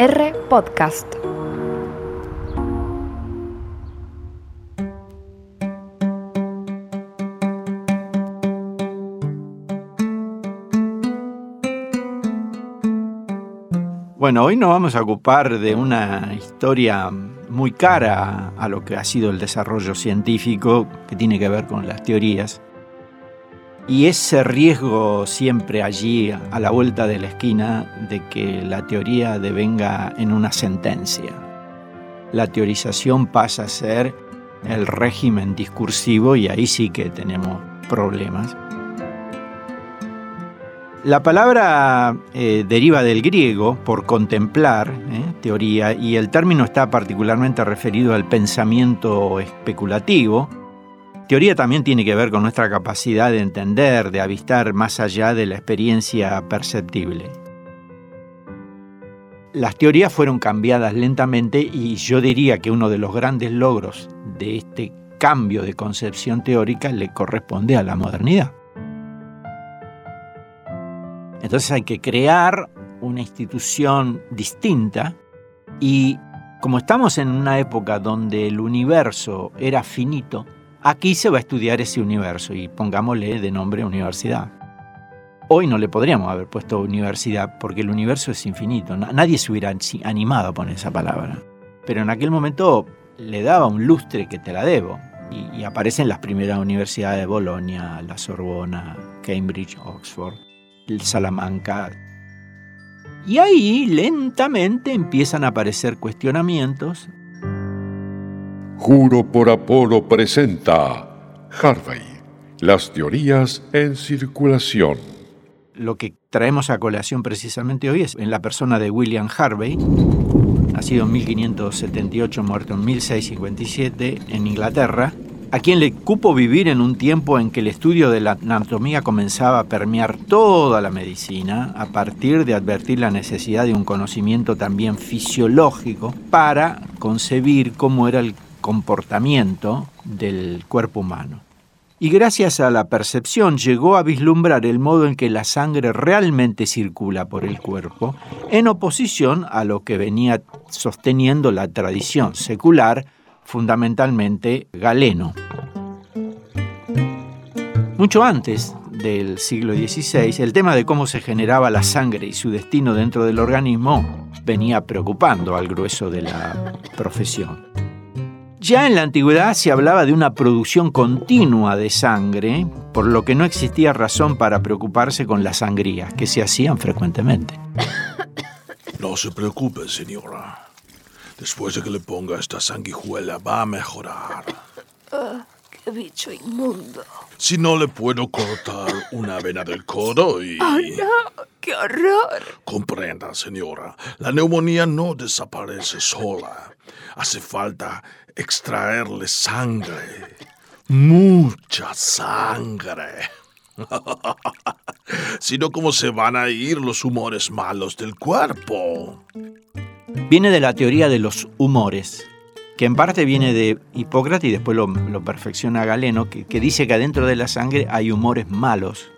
R Podcast. Bueno, hoy nos vamos a ocupar de una historia muy cara a lo que ha sido el desarrollo científico, que tiene que ver con las teorías. Y ese riesgo siempre allí, a la vuelta de la esquina, de que la teoría devenga en una sentencia. La teorización pasa a ser el régimen discursivo y ahí sí que tenemos problemas. La palabra eh, deriva del griego por contemplar, eh, teoría, y el término está particularmente referido al pensamiento especulativo. Teoría también tiene que ver con nuestra capacidad de entender, de avistar más allá de la experiencia perceptible. Las teorías fueron cambiadas lentamente y yo diría que uno de los grandes logros de este cambio de concepción teórica le corresponde a la modernidad. Entonces hay que crear una institución distinta y como estamos en una época donde el universo era finito, aquí se va a estudiar ese universo y pongámosle de nombre universidad. Hoy no le podríamos haber puesto universidad porque el universo es infinito. Nadie se hubiera animado a poner esa palabra. Pero en aquel momento le daba un lustre que te la debo. Y, aparecen las primeras universidades de Bolonia, la Sorbona, Cambridge, Oxford el Salamanca. Y ahí lentamente empiezan a aparecer cuestionamientos. Juro por Apolo presenta Harvey, las teorías en circulación. Lo que traemos a colación precisamente hoy es en la persona de William Harvey, nacido en 1578, muerto en 1657 en Inglaterra, a quien le cupo vivir en un tiempo en que el estudio de la anatomía comenzaba a permear toda la medicina, a partir de advertir la necesidad de un conocimiento también fisiológico para concebir cómo era el comportamiento del cuerpo humano. Y gracias a la percepción llegó a vislumbrar el modo en que la sangre realmente circula por el cuerpo, en oposición a lo que venía sosteniendo la tradición secular fundamentalmente galeno. Mucho antes del siglo XVI, el tema de cómo se generaba la sangre y su destino dentro del organismo venía preocupando al grueso de la profesión. Ya en la antigüedad se hablaba de una producción continua de sangre, por lo que no existía razón para preocuparse con las sangrías, que se hacían frecuentemente. No se preocupe, señora. Después de que le ponga esta sanguijuela va a mejorar. Ah, ¡Qué bicho inmundo! Si no le puedo cortar una vena del codo y... ¡Oh, no! ¡Qué horror! Comprenda, señora, la neumonía no desaparece sola. Hace falta extraerle sangre. Mucha sangre. si no, ¿cómo se van a ir los humores malos del cuerpo? viene de la teoría de los humores, que en parte viene de Hipócrates y después lo, perfecciona Galeno, que, que, dice que adentro de la sangre hay humores malos.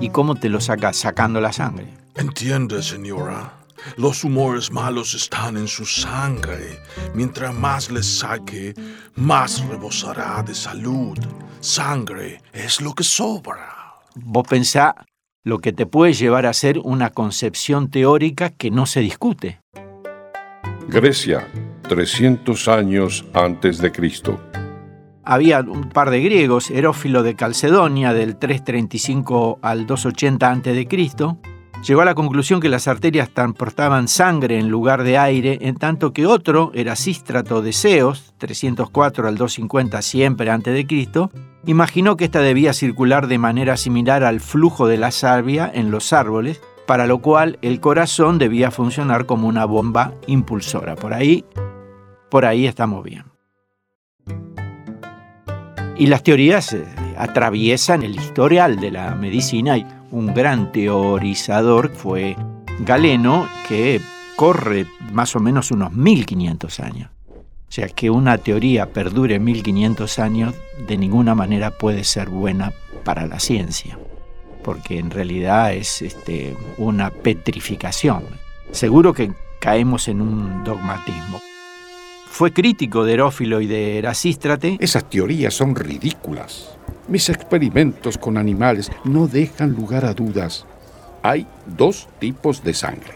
¿Y cómo te lo saca? Sacando la sangre. Entiende, señora. Los humores malos están en su sangre. Mientras más les saque, más rebosará de salud. Sangre es lo que sobra. Vos pensá lo que te puede llevar a ser una concepción teórica que no se discute. Grecia, 300 años antes de Cristo. Había un par de griegos, Herófilo de Calcedonia del 335 al 280 a.C., llegó a la conclusión que las arterias transportaban sangre en lugar de aire, en tanto que otro, Erasístrato de Ceos, 304 al 250 siempre antes de Cristo, imaginó que esta debía circular de manera similar al flujo de la salvia en los árboles para lo cual el corazón debía funcionar como una bomba impulsora. Por ahí, por ahí estamos bien. Y las teorías eh, atraviesan el historial de la medicina y un gran teorizador fue Galeno, que corre más o menos unos 1500 años. O sea, que una teoría perdure 1500 años de ninguna manera puede ser buena para la ciencia porque en realidad es este, una petrificación. Seguro que caemos en un dogmatismo. Fue crítico de Herófilo y de Erasístrate. Esas teorías son ridículas. Mis experimentos con animales no dejan lugar a dudas. Hay dos tipos de sangre.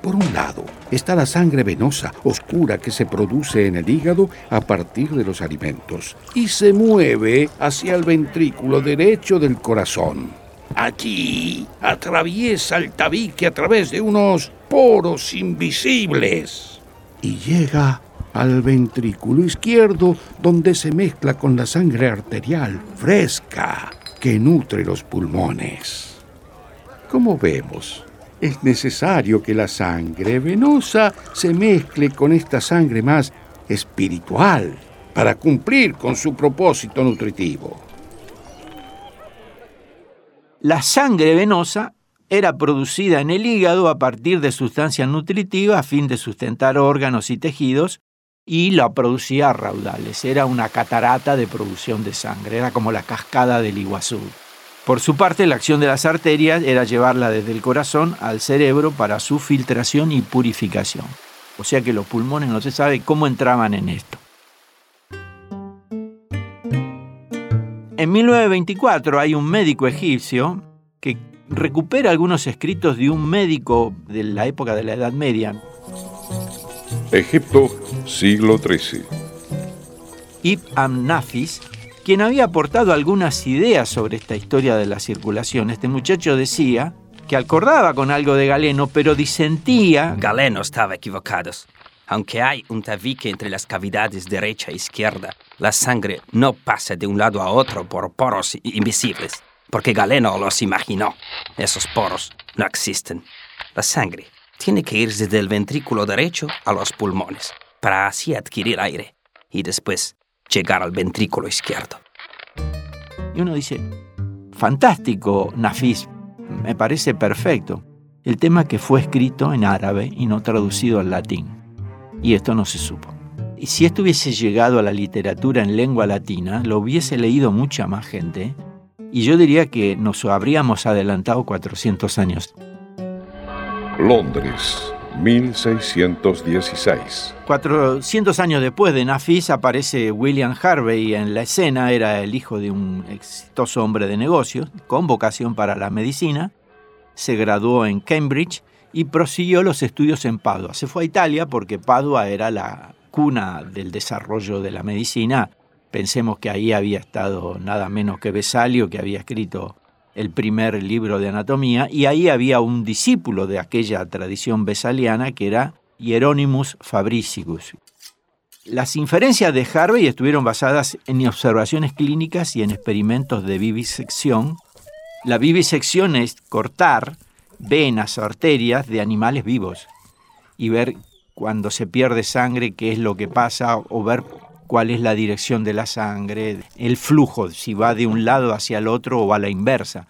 Por un lado está la sangre venosa, oscura, que se produce en el hígado a partir de los alimentos y se mueve hacia el ventrículo derecho del corazón. Allí atraviesa el tabique a través de unos poros invisibles y llega al ventrículo izquierdo donde se mezcla con la sangre arterial fresca que nutre los pulmones. Como vemos, es necesario que la sangre venosa se mezcle con esta sangre más espiritual para cumplir con su propósito nutritivo. La sangre venosa era producida en el hígado a partir de sustancias nutritivas a fin de sustentar órganos y tejidos y la producía a raudales. Era una catarata de producción de sangre, era como la cascada del Iguazú. Por su parte, la acción de las arterias era llevarla desde el corazón al cerebro para su filtración y purificación. O sea que los pulmones no se sabe cómo entraban en esto. En 1924 hay un médico egipcio que recupera algunos escritos de un médico de la época de la Edad Media. Egipto, siglo XIII. Ibn Amnafis, quien había aportado algunas ideas sobre esta historia de la circulación. Este muchacho decía que acordaba con algo de Galeno, pero disentía. Galeno estaba equivocado. Aunque hay un tabique entre las cavidades derecha e izquierda, la sangre no pasa de un lado a otro por poros invisibles, porque Galeno los imaginó. Esos poros no existen. La sangre tiene que ir desde el ventrículo derecho a los pulmones, para así adquirir aire y después llegar al ventrículo izquierdo. Y uno dice, fantástico, Nafis, me parece perfecto. El tema que fue escrito en árabe y no traducido al latín. Y esto no se supo. Y si esto hubiese llegado a la literatura en lengua latina, lo hubiese leído mucha más gente. Y yo diría que nos habríamos adelantado 400 años. Londres, 1616. 400 años después de Nafis aparece William Harvey en la escena, era el hijo de un exitoso hombre de negocios, con vocación para la medicina, se graduó en Cambridge y prosiguió los estudios en Padua. Se fue a Italia porque Padua era la cuna del desarrollo de la medicina. Pensemos que ahí había estado nada menos que Vesalio, que había escrito el primer libro de anatomía, y ahí había un discípulo de aquella tradición besaliana que era Hieronymus Fabricius. Las inferencias de Harvey estuvieron basadas en observaciones clínicas y en experimentos de vivisección. La vivisección es cortar venas o arterias de animales vivos y ver cuando se pierde sangre qué es lo que pasa o ver cuál es la dirección de la sangre, el flujo, si va de un lado hacia el otro o a la inversa.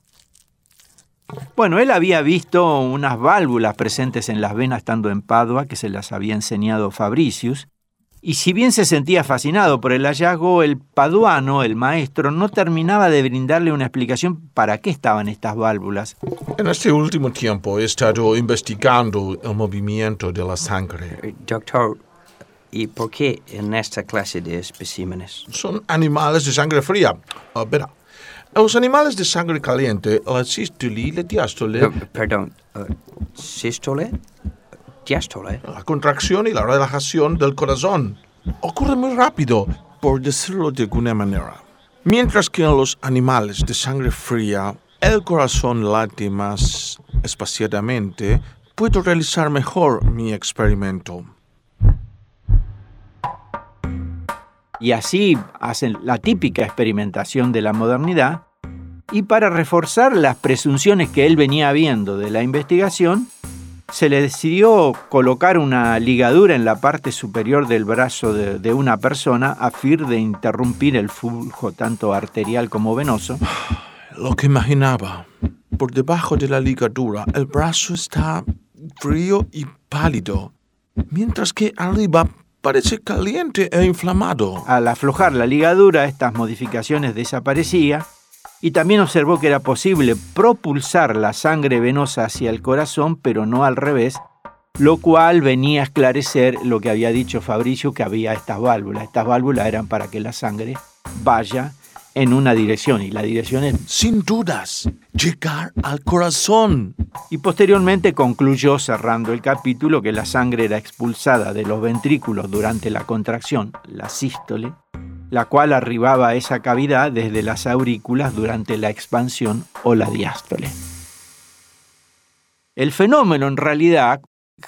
Bueno, él había visto unas válvulas presentes en las venas estando en Padua, que se las había enseñado Fabricius, y si bien se sentía fascinado por el hallazgo, el paduano, el maestro, no terminaba de brindarle una explicación para qué estaban estas válvulas. En este último tiempo he estado investigando el movimiento de la sangre. Eh, Doctor, ¿y por qué en esta clase de especímenes? Son animales de sangre fría. Ah, verá, los animales de sangre caliente, la sístole y la diástole, perdón, eh, ¿sístole? ¿Diástole? la contracción y la relajación del corazón, ocurre muy rápido, por decirlo de alguna manera. Mientras que en los animales de sangre fría, el corazón late más espaciadamente, puedo realizar mejor mi experimento. Y así hacen la típica experimentación de la modernidad. Y para reforzar las presunciones que él venía viendo de la investigación, se le decidió colocar una ligadura en la parte superior del brazo de, de una persona a fin de interrumpir el flujo tanto arterial como venoso. Lo que imaginaba. Por debajo de la ligadura, el brazo está frío y pálido, mientras que arriba parece caliente e inflamado. Al aflojar la ligadura, estas modificaciones desaparecían y también observó que era posible propulsar la sangre venosa hacia el corazón, pero no al revés, lo cual venía a esclarecer lo que había dicho Fabricio, que había estas válvulas. Estas válvulas eran para que la sangre vaya en una dirección y la dirección es... Sin dudas, llegar al corazón. Y posteriormente concluyó cerrando el capítulo que la sangre era expulsada de los ventrículos durante la contracción, la sístole, la cual arribaba a esa cavidad desde las aurículas durante la expansión o la diástole. El fenómeno en realidad,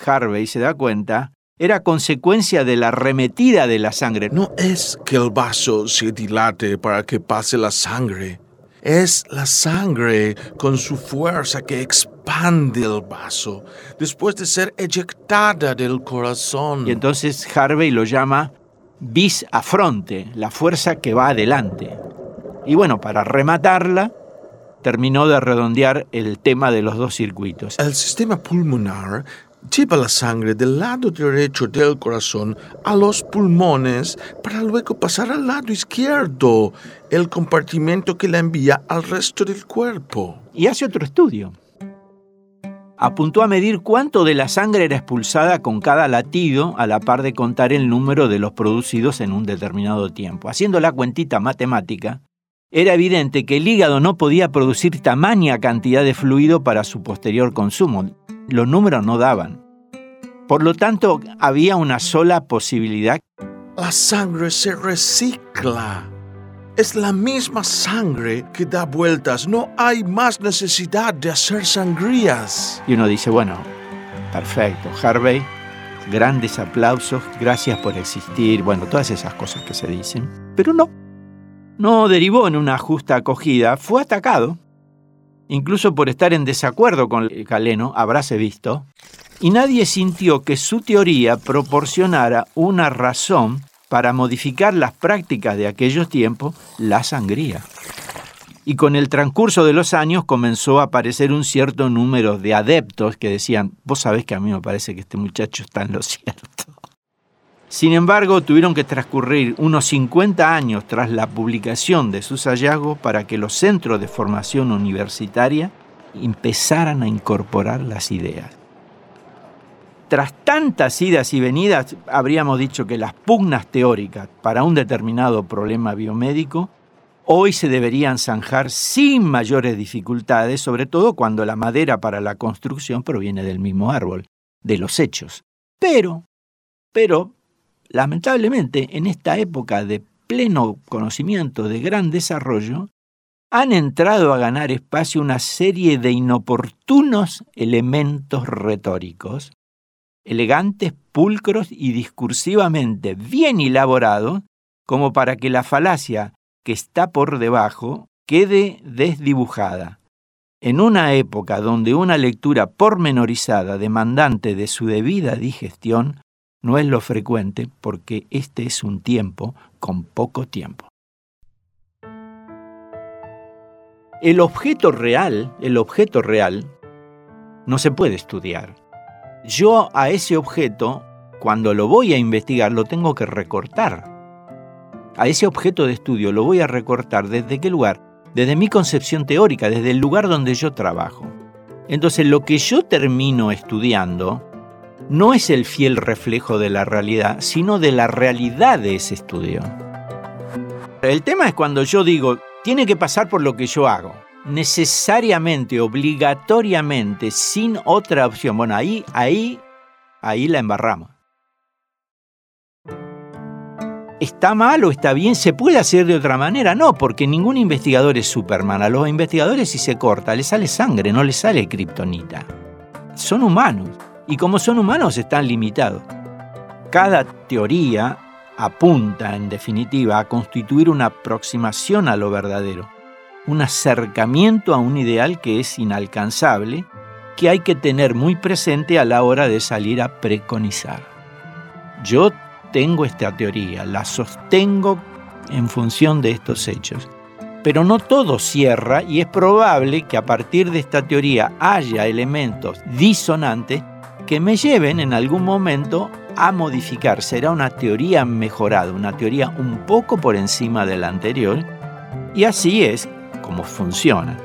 Harvey se da cuenta, era consecuencia de la remetida de la sangre. No es que el vaso se dilate para que pase la sangre. Es la sangre con su fuerza que expande el vaso después de ser eyectada del corazón. Y entonces Harvey lo llama bis a fronte, la fuerza que va adelante. Y bueno, para rematarla, terminó de redondear el tema de los dos circuitos. El sistema pulmonar lleva la sangre del lado derecho del corazón a los pulmones para luego pasar al lado izquierdo, el compartimento que la envía al resto del cuerpo. Y hace otro estudio. Apuntó a medir cuánto de la sangre era expulsada con cada latido a la par de contar el número de los producidos en un determinado tiempo. Haciendo la cuentita matemática, era evidente que el hígado no podía producir tamaña cantidad de fluido para su posterior consumo los números no daban. Por lo tanto, había una sola posibilidad. La sangre se recicla. Es la misma sangre que da vueltas. No hay más necesidad de hacer sangrías. Y uno dice, bueno, perfecto, Harvey, grandes aplausos, gracias por existir, bueno, todas esas cosas que se dicen. Pero no, no derivó en una justa acogida, fue atacado incluso por estar en desacuerdo con Galeno, habráse visto, y nadie sintió que su teoría proporcionara una razón para modificar las prácticas de aquellos tiempos, la sangría. Y con el transcurso de los años comenzó a aparecer un cierto número de adeptos que decían, vos sabés que a mí me parece que este muchacho está en lo cierto. Sin embargo, tuvieron que transcurrir unos 50 años tras la publicación de sus hallazgos para que los centros de formación universitaria empezaran a incorporar las ideas. Tras tantas idas y venidas, habríamos dicho que las pugnas teóricas para un determinado problema biomédico hoy se deberían zanjar sin mayores dificultades, sobre todo cuando la madera para la construcción proviene del mismo árbol, de los hechos. Pero, pero, lamentablemente, en esta época de pleno conocimiento, de gran desarrollo, han entrado a ganar espacio una serie de inoportunos elementos retóricos, elegantes, pulcros y discursivamente bien elaborados, como para que la falacia que está por debajo quede desdibujada. En una época donde una lectura pormenorizada demandante de su debida digestión no es lo frecuente porque este es un tiempo con poco tiempo. El objeto real, el objeto real, no se puede estudiar. Yo a ese objeto, cuando lo voy a investigar, lo tengo que recortar. A ese objeto de estudio lo voy a recortar desde qué lugar? Desde mi concepción teórica, desde el lugar donde yo trabajo. Entonces lo que yo termino estudiando no es el fiel reflejo de la realidad, sino de la realidad de ese estudio. El tema es cuando yo digo, tiene que pasar por lo que yo hago, necesariamente, obligatoriamente, sin otra opción. Bueno, ahí, ahí, ahí la embarramos. ¿Está mal o está bien? ¿Se puede hacer de otra manera? No, porque ningún investigador es Superman. A los investigadores si se corta, les sale sangre, no les sale kriptonita. Son humanos y como son humanos están limitados. Cada teoría apunta, en definitiva, a constituir una aproximación a lo verdadero, un acercamiento a un ideal que es inalcanzable, que hay que tener muy presente a la hora de salir a preconizar. Yo tengo esta teoría, la sostengo en función de estos hechos. Pero no todo cierra y es probable que a partir de esta teoría haya elementos disonantes que me lleven en algún momento a modificar. Será una teoría mejorada, una teoría un poco por encima de la anterior, y así es como funciona.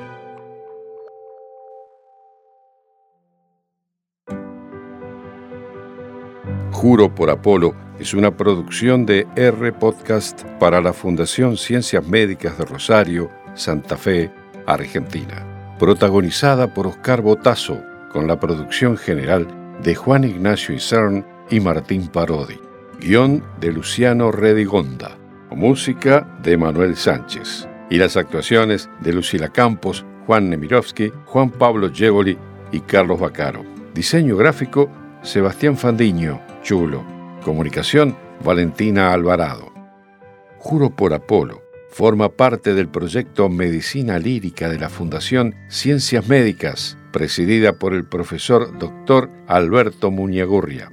Juro por Apolo es una producción de R Podcast para la Fundación Ciencias Médicas de Rosario, Santa Fe, Argentina. Protagonizada por Oscar Botazo, con la producción general de Juan Ignacio Isern y Martín Parodi. Guión de Luciano Redigonda. Música de Manuel Sánchez. Y las actuaciones de Lucila Campos, Juan Nemirovsky, Juan Pablo Jevoli y Carlos Bacaro. Diseño gráfico, Sebastián Fandiño, Chulo. Comunicación, Valentina Alvarado. Juro por Apolo. Forma parte del proyecto Medicina Lírica de la Fundación Ciencias Médicas, presidida por el profesor Dr. Alberto Muñagurria.